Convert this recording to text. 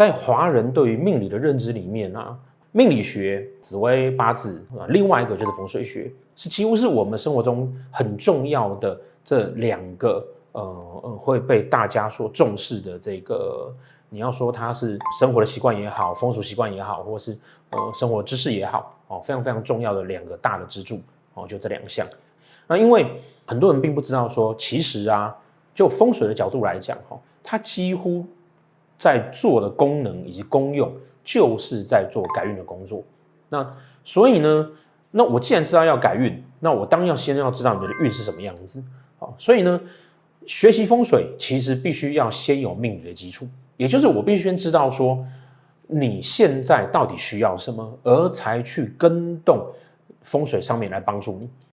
在华人对于命理的认知里面啊，命理学、紫微八字啊，另外一个就是风水学，是几乎是我们生活中很重要的这两个呃呃会被大家所重视的这个。你要说它是生活的习惯也好，风俗习惯也好，或是呃生活知识也好，哦，非常非常重要的两个大的支柱哦，就这两项。那因为很多人并不知道说，其实啊，就风水的角度来讲，哈，它几乎在做的功能以及功用，就是在做改运的工作。那所以呢，那我既然知道要改运，那我当然要先要知道你的运是什么样子。好，所以呢，学习风水其实必须要先有命理的基础，也就是我必须先知道说你现在到底需要什么，而才去跟动风水上面来帮助你。